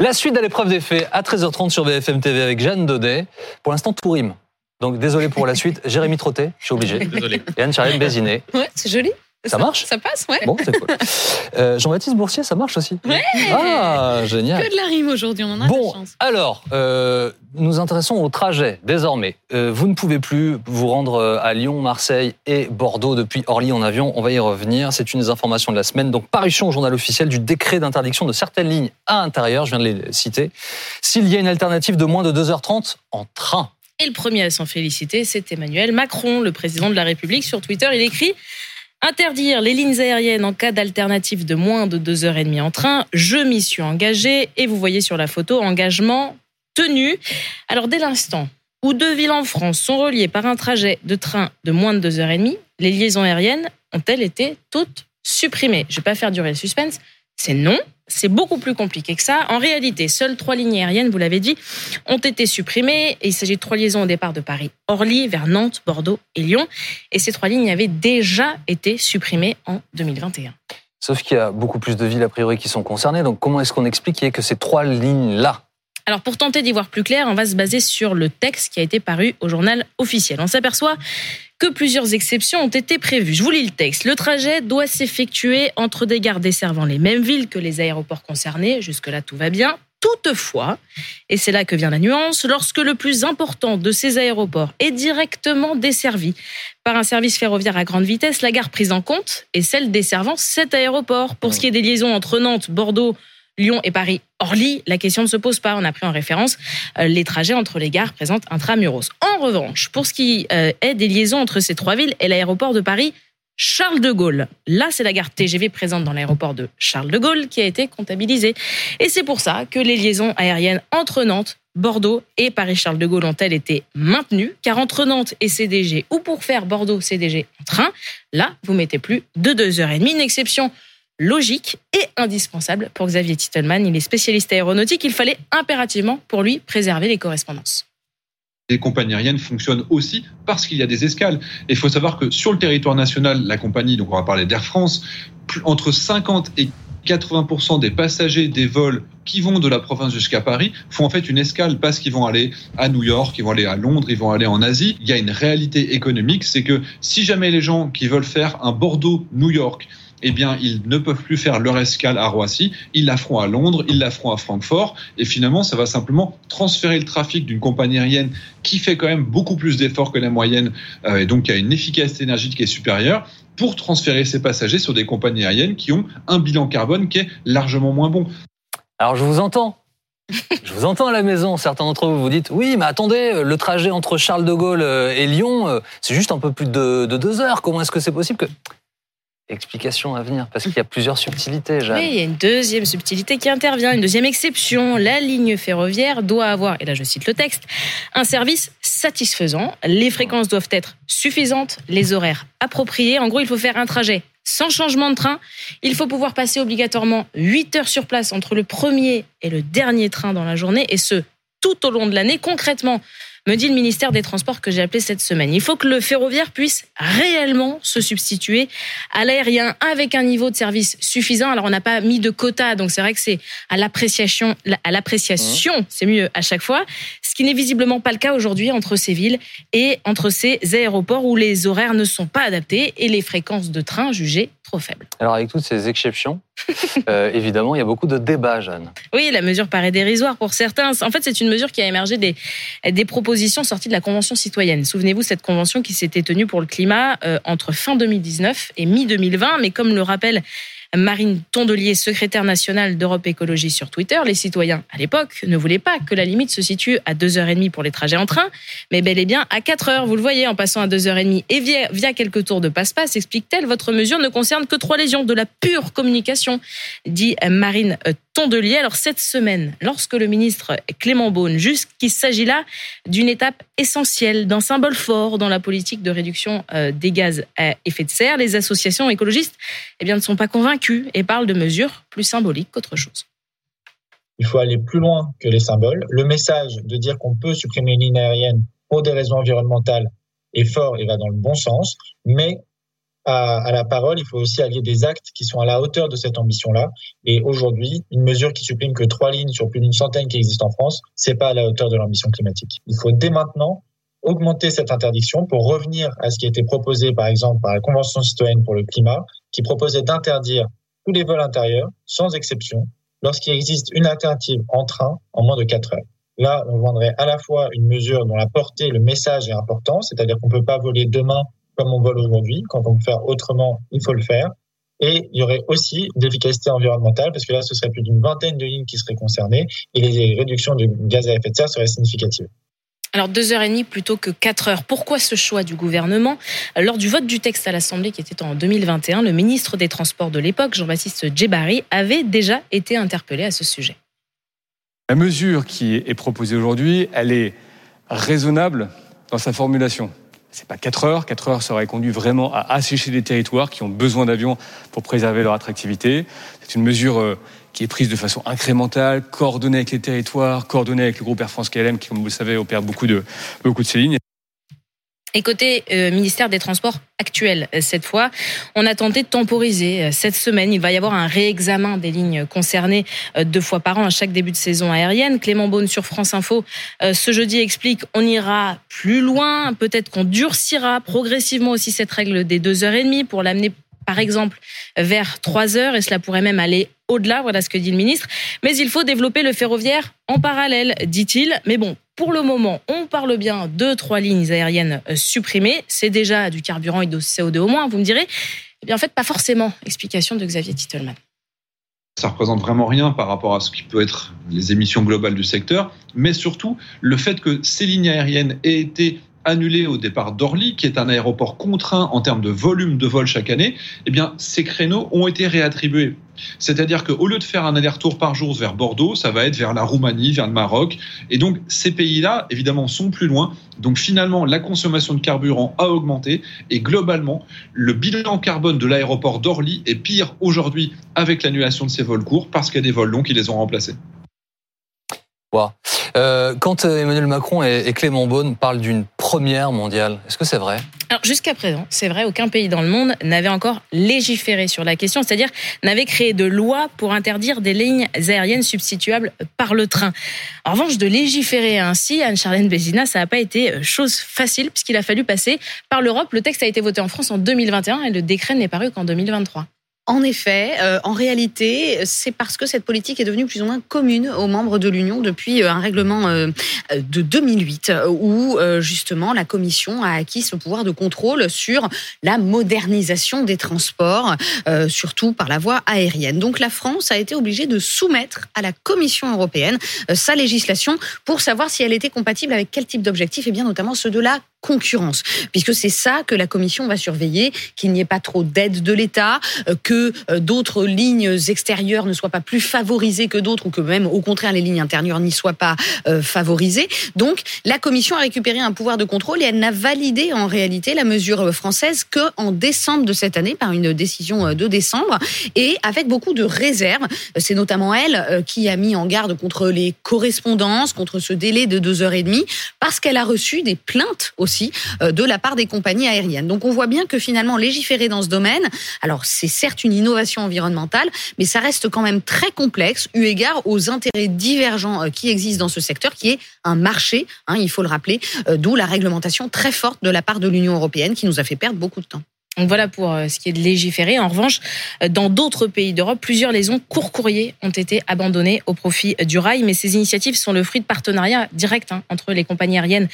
La suite de l'épreuve des faits à 13h30 sur BFM TV avec Jeanne Daudet. Pour l'instant, tout rime. Donc désolé pour la suite. Jérémy Trottet, je suis obligé. Désolé. Et Anne-Charlène Bézinet. Ouais, c'est joli. Ça marche Ça passe, ouais. Bon, c'est cool. Euh, Jean-Baptiste Boursier, ça marche aussi Ouais. Ah, génial. Que de la rime aujourd'hui, on en a de Bon, la chance. alors, euh, nous intéressons au trajet désormais. Euh, vous ne pouvez plus vous rendre à Lyon, Marseille et Bordeaux depuis Orly en avion. On va y revenir. C'est une des informations de la semaine. Donc, parution au journal officiel du décret d'interdiction de certaines lignes à intérieur. Je viens de les citer. S'il y a une alternative de moins de 2h30 en train. Et le premier à s'en féliciter, c'est Emmanuel Macron, le président de la République. Sur Twitter, il écrit Interdire les lignes aériennes en cas d'alternative de moins de 2h30 en train, je m'y suis engagé. Et vous voyez sur la photo, engagement tenu. Alors, dès l'instant où deux villes en France sont reliées par un trajet de train de moins de 2h30, les liaisons aériennes ont-elles été toutes supprimées? Je ne vais pas faire durer le suspense. C'est non. C'est beaucoup plus compliqué que ça. En réalité, seules trois lignes aériennes, vous l'avez dit, ont été supprimées. Et il s'agit de trois liaisons au départ de Paris-Orly vers Nantes, Bordeaux et Lyon. Et ces trois lignes avaient déjà été supprimées en 2021. Sauf qu'il y a beaucoup plus de villes a priori qui sont concernées. Donc, comment est-ce qu'on explique que ces trois lignes-là Alors pour tenter d'y voir plus clair, on va se baser sur le texte qui a été paru au journal officiel. On s'aperçoit que plusieurs exceptions ont été prévues. Je vous lis le texte. Le trajet doit s'effectuer entre des gares desservant les mêmes villes que les aéroports concernés. Jusque-là, tout va bien. Toutefois, et c'est là que vient la nuance, lorsque le plus important de ces aéroports est directement desservi par un service ferroviaire à grande vitesse, la gare prise en compte est celle desservant cet aéroport. Pour ce qui est des liaisons entre Nantes, Bordeaux, Lyon et Paris-Orly, la question ne se pose pas. On a pris en référence euh, les trajets entre les gares présentes intramuros. En revanche, pour ce qui euh, est des liaisons entre ces trois villes et l'aéroport de Paris, Charles de Gaulle. Là, c'est la gare TGV présente dans l'aéroport de Charles de Gaulle qui a été comptabilisée. Et c'est pour ça que les liaisons aériennes entre Nantes, Bordeaux et Paris-Charles de Gaulle ont-elles été maintenues, car entre Nantes et CDG, ou pour faire Bordeaux-CDG en train, là, vous mettez plus de 2h30, une exception logique et indispensable pour Xavier Titelman. Il est spécialiste aéronautique. Il fallait impérativement pour lui préserver les correspondances. Les compagnies aériennes fonctionnent aussi parce qu'il y a des escales. Et il faut savoir que sur le territoire national, la compagnie, donc on va parler d'Air France, entre 50 et 80% des passagers des vols qui vont de la province jusqu'à Paris font en fait une escale parce qu'ils vont aller à New York, ils vont aller à Londres, ils vont aller en Asie. Il y a une réalité économique, c'est que si jamais les gens qui veulent faire un Bordeaux-New York eh bien, ils ne peuvent plus faire leur escale à Roissy, ils la feront à Londres, ils la feront à Francfort, et finalement, ça va simplement transférer le trafic d'une compagnie aérienne qui fait quand même beaucoup plus d'efforts que la moyenne, euh, et donc qui a une efficacité énergétique qui est supérieure, pour transférer ses passagers sur des compagnies aériennes qui ont un bilan carbone qui est largement moins bon. Alors, je vous entends. Je vous entends à la maison. Certains d'entre vous vous dites Oui, mais attendez, le trajet entre Charles de Gaulle euh, et Lyon, euh, c'est juste un peu plus de, de deux heures. Comment est-ce que c'est possible que. Explication à venir, parce qu'il y a plusieurs subtilités. Oui, il y a une deuxième subtilité qui intervient, une deuxième exception. La ligne ferroviaire doit avoir, et là je cite le texte, un service satisfaisant. Les fréquences doivent être suffisantes, les horaires appropriés. En gros, il faut faire un trajet sans changement de train. Il faut pouvoir passer obligatoirement 8 heures sur place entre le premier et le dernier train dans la journée, et ce, tout au long de l'année. Concrètement, me dit le ministère des Transports que j'ai appelé cette semaine. Il faut que le ferroviaire puisse réellement se substituer à l'aérien avec un niveau de service suffisant. Alors on n'a pas mis de quota, donc c'est vrai que c'est à l'appréciation, à l'appréciation, c'est mieux à chaque fois. Ce qui n'est visiblement pas le cas aujourd'hui entre ces villes et entre ces aéroports où les horaires ne sont pas adaptés et les fréquences de train jugées trop. Alors, avec toutes ces exceptions, euh, évidemment, il y a beaucoup de débats, Jeanne. Oui, la mesure paraît dérisoire pour certains. En fait, c'est une mesure qui a émergé des, des propositions sorties de la Convention citoyenne. Souvenez-vous, cette convention qui s'était tenue pour le climat euh, entre fin 2019 et mi-2020. Mais comme le rappelle Marine Tondelier, secrétaire nationale d'Europe Écologie sur Twitter, les citoyens à l'époque ne voulaient pas que la limite se situe à 2h30 pour les trajets en train, mais bel et bien à 4 heures. Vous le voyez, en passant à 2h30 et via, via quelques tours de passe-passe, explique-t-elle, votre mesure ne concerne que trois lésions de la pure communication, dit Marine Tondelier. Alors cette semaine, lorsque le ministre Clément Beaune juge qu'il s'agit là d'une étape essentielle, d'un symbole fort dans la politique de réduction euh, des gaz à effet de serre, les associations écologistes eh bien, ne sont pas convaincues et parlent de mesures plus symboliques qu'autre chose. Il faut aller plus loin que les symboles. Le message de dire qu'on peut supprimer une ligne aérienne pour des raisons environnementales est fort et va dans le bon sens, mais à, la parole, il faut aussi allier des actes qui sont à la hauteur de cette ambition-là. Et aujourd'hui, une mesure qui supprime que trois lignes sur plus d'une centaine qui existent en France, c'est pas à la hauteur de l'ambition climatique. Il faut dès maintenant augmenter cette interdiction pour revenir à ce qui a été proposé, par exemple, par la Convention citoyenne pour le climat, qui proposait d'interdire tous les vols intérieurs, sans exception, lorsqu'il existe une alternative en train en moins de 4 heures. Là, on vendrait à la fois une mesure dont la portée, le message est important, c'est-à-dire qu'on ne peut pas voler demain comme on vole aujourd'hui. Quand on peut faire autrement, il faut le faire. Et il y aurait aussi d'efficacité environnementale, parce que là, ce serait plus d'une vingtaine de lignes qui seraient concernées, et les réductions de gaz à effet de serre seraient significatives. Alors deux heures et demie plutôt que quatre heures. Pourquoi ce choix du gouvernement? Lors du vote du texte à l'Assemblée qui était en 2021, le ministre des Transports de l'époque, Jean-Baptiste Djebari, avait déjà été interpellé à ce sujet. La mesure qui est proposée aujourd'hui, elle est raisonnable dans sa formulation. C'est pas 4 heures. 4 heures, ça aurait conduit vraiment à assécher des territoires qui ont besoin d'avions pour préserver leur attractivité. C'est une mesure euh, qui est prise de façon incrémentale, coordonnée avec les territoires, coordonnée avec le groupe Air France KLM, qui, comme vous le savez, opère beaucoup de, beaucoup de ces lignes. Et côté euh, ministère des Transports actuel, euh, cette fois, on a tenté de temporiser. Euh, cette semaine, il va y avoir un réexamen des lignes concernées deux fois par an à chaque début de saison aérienne. Clément Beaune sur France Info ce jeudi explique on ira plus loin, peut-être qu'on durcira progressivement aussi cette règle des deux heures et demie pour l'amener par exemple vers trois heures et cela pourrait même aller au-delà, voilà ce que dit le ministre. Mais il faut développer le ferroviaire en parallèle, dit-il. Mais bon, pour le moment, on parle bien de trois lignes aériennes euh, supprimées. C'est déjà du carburant et de CO2 au moins, vous me direz. Eh bien, en fait, pas forcément. Explication de Xavier Titelman ça représente vraiment rien par rapport à ce qui peut être les émissions globales du secteur, mais surtout le fait que ces lignes aériennes aient été annulé au départ d'Orly, qui est un aéroport contraint en termes de volume de vol chaque année, eh bien, ces créneaux ont été réattribués. C'est-à-dire qu'au lieu de faire un aller-retour par jour vers Bordeaux, ça va être vers la Roumanie, vers le Maroc. Et donc, ces pays-là, évidemment, sont plus loin. Donc, finalement, la consommation de carburant a augmenté. Et globalement, le bilan carbone de l'aéroport d'Orly est pire aujourd'hui avec l'annulation de ces vols courts parce qu'il y a des vols longs qui les ont remplacés. Euh, quand euh, Emmanuel Macron et, Clément Beaune parlent d'une première mondiale, est-ce que c'est vrai Alors jusqu'à présent, c'est vrai, aucun pays dans le monde n'avait encore légiféré sur la question, c'est-à-dire n'avait créé de loi pour interdire des lignes aériennes substituables par le train. En revanche, de légiférer ainsi, Anne-Charlène Bézina, ça n'a pas été euh, chose facile puisqu'il a fallu passer par l'Europe. Le texte a été voté en France en 2021 et le décret n'est paru qu'en 2023. En effet, euh, en réalité, c'est parce que cette politique est devenue plus ou moins commune aux membres de l'Union depuis euh, un règlement euh, de 2008 où justement la Commission a acquis ce pouvoir de contrôle sur la modernisation des transports, surtout par la voie aérienne. Donc la France a été obligée de soumettre à la Commission européenne sa législation pour savoir si elle était compatible avec quel type d'objectifs, et bien notamment ceux de la concurrence, puisque c'est ça que la Commission va surveiller, qu'il n'y ait pas trop d'aide de l'État, euh, que euh, d'autres lignes extérieures ne soient pas plus favorisées que d'autres, ou que même au contraire les lignes intérieures n'y soient pas euh, favorisées. Donc la Commission a récupéré un pouvoir de contrôle et elle n'a validé en réalité la mesure française que en décembre de cette année par une décision de décembre et avec beaucoup de réserves. C'est notamment elle qui a mis en garde contre les correspondances, contre ce délai de deux heures et demie, parce qu'elle a reçu des plaintes au aussi euh, de la part des compagnies aériennes. Donc on voit bien que finalement légiférer dans ce domaine, alors c'est certes une innovation environnementale, mais ça reste quand même très complexe eu égard aux intérêts divergents euh, qui existent dans ce secteur, qui est un marché, hein, il faut le rappeler, euh, d'où la réglementation très forte de la part de l'Union européenne qui nous a fait perdre beaucoup de temps. Donc voilà pour euh, ce qui est de légiférer. En revanche, euh, dans d'autres pays d'Europe, plusieurs liaisons court-courrier ont été abandonnées au profit du rail. Mais ces initiatives sont le fruit de partenariats directs hein, entre les compagnies aériennes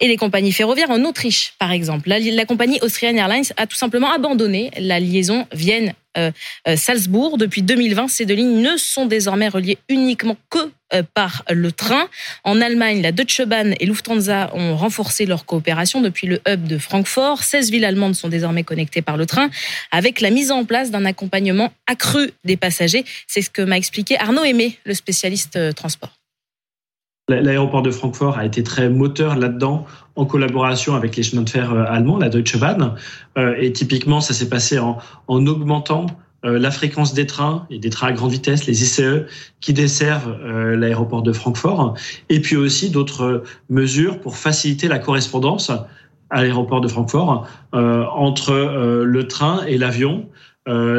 et les compagnies ferroviaires. En Autriche, par exemple, la, compagnie Austrian Airlines a tout simplement abandonné la liaison Vienne euh. Depuis 2020, ces deux lignes ne sont désormais reliées uniquement que par le train. En Allemagne, la Deutsche Bahn et Lufthansa ont renforcé leur coopération depuis le hub de Francfort. 16 villes allemandes sont désormais connectées par le train avec la mise en place d'un accompagnement accru des passagers. C'est ce que m'a expliqué Arnaud Aimé, le spécialiste transport. L'aéroport de Francfort a été très moteur là-dedans, en collaboration avec les chemins de fer euh, allemands, la Deutsche Bahn. Euh, et typiquement, ça s'est passé en, en augmentant euh, la fréquence des trains et des trains à grande vitesse, les ICE, qui desservent l'aéroport de Francfort. Et puis aussi d'autres mesures pour faciliter la correspondance à l'aéroport de Francfort entre le train et l'avion.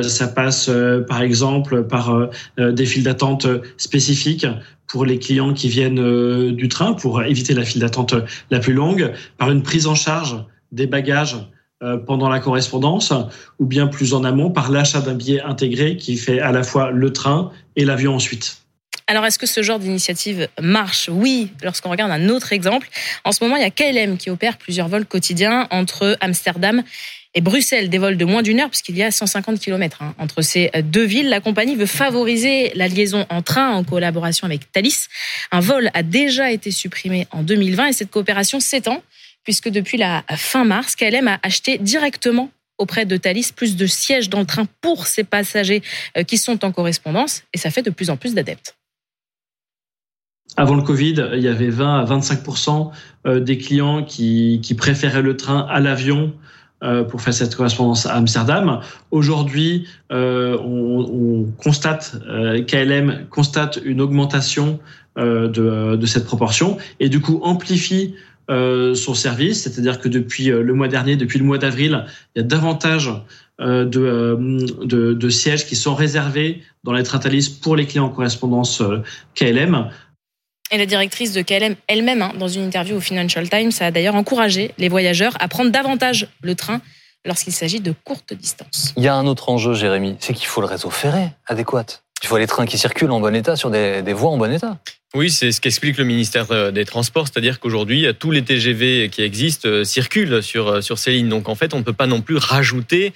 ça passe par exemple par des files d'attente spécifiques pour les clients qui viennent du train pour éviter la file d'attente la plus longue, par une prise en charge des bagages euh, pendant la correspondance, ou bien plus en amont par l'achat d'un billet intégré qui fait à la fois le train et l'avion ensuite. Alors, est-ce que ce genre d'initiative marche? Oui, lorsqu'on regarde un autre exemple. En ce moment, il y a KLM qui opère plusieurs vols quotidiens entre Amsterdam et Bruxelles, des vols de moins d'une heure, puisqu'il y a 150 km hein, entre ces deux villes. La compagnie veut favoriser la liaison en train en collaboration avec Thalys. Un vol a déjà été supprimé en 2020 et cette coopération s'étend puisque depuis la fin mars, KLM a acheté directement auprès de Thalys plus de sièges dans le train pour ses passagers euh, qui sont en correspondance et ça fait de plus en plus d'adeptes. Avant le Covid, il y avait 20 à 25% euh, des clients qui, préféraient le train à l'avion euh, pour faire cette correspondance à Amsterdam. Aujourd'hui, on, constate, KLM constate une augmentation de, de, cette proportion et du coup amplifie euh, son service, c'est-à-dire que depuis euh, le mois dernier, depuis le mois d'avril, il y a davantage euh, de, de, sièges qui sont réservés dans les trains pour les clients en correspondance KLM. Et la directrice de KLM elle-même, hein, dans une interview au Financial Times, a d'ailleurs encouragé les voyageurs à prendre davantage le train lorsqu'il s'agit de courtes distances. Il y a un autre enjeu, Jérémy, c'est qu'il faut le réseau ferré adéquat. Il faut les trains qui circulent en bon état sur des, des voies en bon état. Oui, c'est ce qu'explique le ministère euh, des Transports, c'est-à-dire qu'aujourd'hui, tous les TGV qui existent euh, circulent sur euh, sur ces lignes. Donc en fait, on ne peut pas non plus rajouter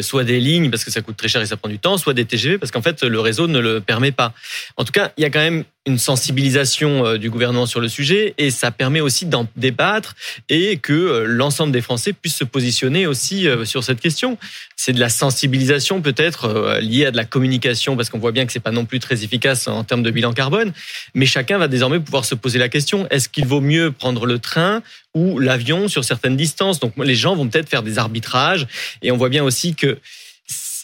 soit des lignes parce que ça coûte très cher et ça prend du temps, soit des TGV parce qu'en fait le réseau ne le permet pas. En tout cas, il y a quand même une sensibilisation du gouvernement sur le sujet et ça permet aussi d'en débattre et que l'ensemble des Français puissent se positionner aussi sur cette question. C'est de la sensibilisation peut-être liée à de la communication parce qu'on voit bien que c'est pas non plus très efficace en termes de bilan carbone, mais chacun va désormais pouvoir se poser la question est-ce qu'il vaut mieux prendre le train ou l'avion sur certaines distances? Donc les gens vont peut-être faire des arbitrages et on voit bien aussi que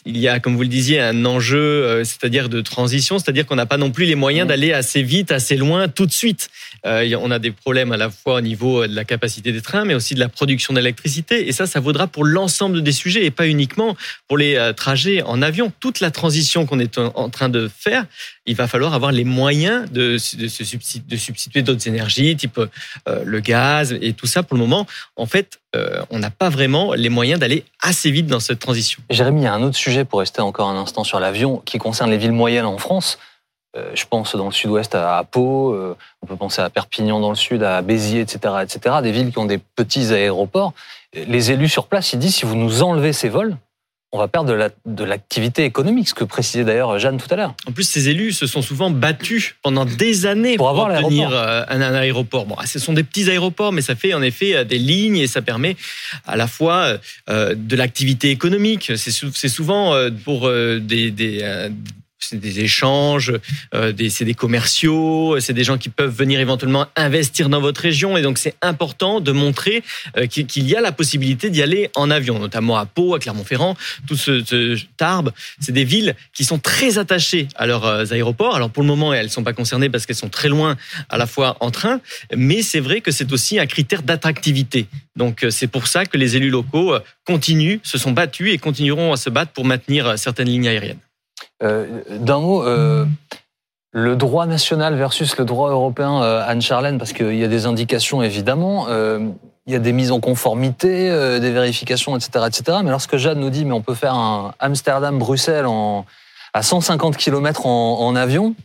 il y a, comme vous le disiez, un enjeu, euh, c'est-à-dire de transition, c'est-à-dire qu'on n'a pas non plus les moyens d'aller assez vite, assez loin, tout de suite. Euh, on a des problèmes à la fois au niveau de la capacité des trains, mais aussi de la production d'électricité. Et ça, ça vaudra pour l'ensemble des sujets et pas uniquement pour les euh, trajets en avion. Toute la transition qu'on est en train de faire, il va falloir avoir les moyens de, de, de substituer d'autres énergies, type le gaz et tout ça. Pour le moment, en fait, on n'a pas vraiment les moyens d'aller assez vite dans cette transition. Jérémy, il y a un autre sujet pour rester encore un instant sur l'avion qui concerne les villes moyennes en France. Euh, je pense dans le sud-ouest à Pau, euh, on peut penser à Perpignan dans le sud, à Béziers, etc., etc. Des villes qui ont des petits aéroports. Les élus sur place, ils disent si vous nous enlevez ces vols, on va perdre de l'activité économique, ce que précisait d'ailleurs Jeanne tout à l'heure. En plus, ces élus se sont souvent battus pendant des années pour, avoir obtenir euh, un, un, aéroport. Bon, ce sont des petits aéroports, mais ça fait en effet euh, des lignes et ça permet à la fois euh, de l'activité économique. C'est souvent pour des, des c'est des échanges, euh, c'est des commerciaux, c'est des gens qui peuvent venir éventuellement investir dans votre région. Et donc, c'est important de montrer euh, qu'il y a la possibilité d'y aller en avion, notamment à Pau, à Clermont-Ferrand, tout ce, ce Tarbes. C'est des villes qui sont très attachées à leurs euh, aéroports. Alors, pour le moment, elles ne sont pas concernées parce qu'elles sont très loin à la fois en train. Mais c'est vrai que c'est aussi un critère d'attractivité. Donc, c'est pour ça que les élus locaux continuent, se sont battus et continueront à se battre pour maintenir certaines lignes aériennes. Euh, d'un mot, euh, le droit national versus le droit européen, euh, Anne-Charlène, parce qu'il y a des indications évidemment, il y a des mises en conformité, des vérifications, etc., etc. Mais lorsque Jeanne nous dit, mais on peut faire un Amsterdam-Bruxelles à 150 km en, avion,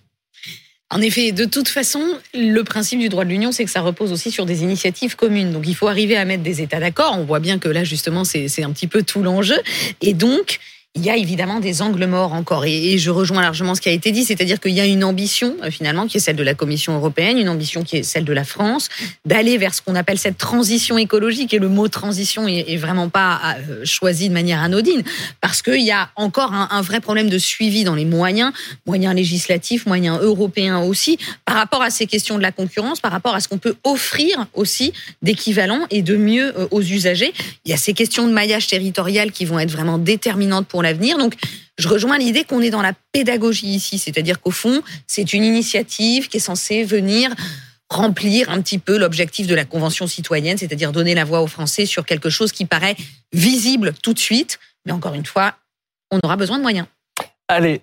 en effet, de toute façon, le principe du droit de l'Union, c'est que ça repose aussi sur des initiatives communes. Donc il faut arriver à mettre des États d'accord. On voit bien que là, justement, c'est un petit peu tout l'enjeu. Et donc, il y a évidemment des angles morts encore. Et, je rejoins largement ce qui a été dit, c'est-à-dire qu'il y a une ambition, euh, finalement, qui est celle de la Commission européenne, une ambition qui est celle de la France, d'aller vers ce qu'on appelle cette transition écologique. Et le mot transition est, vraiment pas euh, choisi de manière anodine, parce qu'il y a encore un, vrai problème de suivi dans les moyens, moyens législatifs, moyens européens aussi, par rapport à ces questions de la concurrence, par rapport à ce qu'on peut offrir aussi d'équivalent et de mieux euh, aux usagers. Il y a ces questions de maillage territorial qui vont être vraiment déterminantes pour Donc, je rejoins l'idée qu'on est dans la pédagogie ici, c'est-à-dire qu'au fond, c'est une initiative qui est censée venir remplir un petit peu l'objectif de la Convention citoyenne, c'est-à-dire donner la voix aux Français sur quelque chose qui paraît visible tout de suite. Mais encore une fois, on aura besoin de moyens. Allez,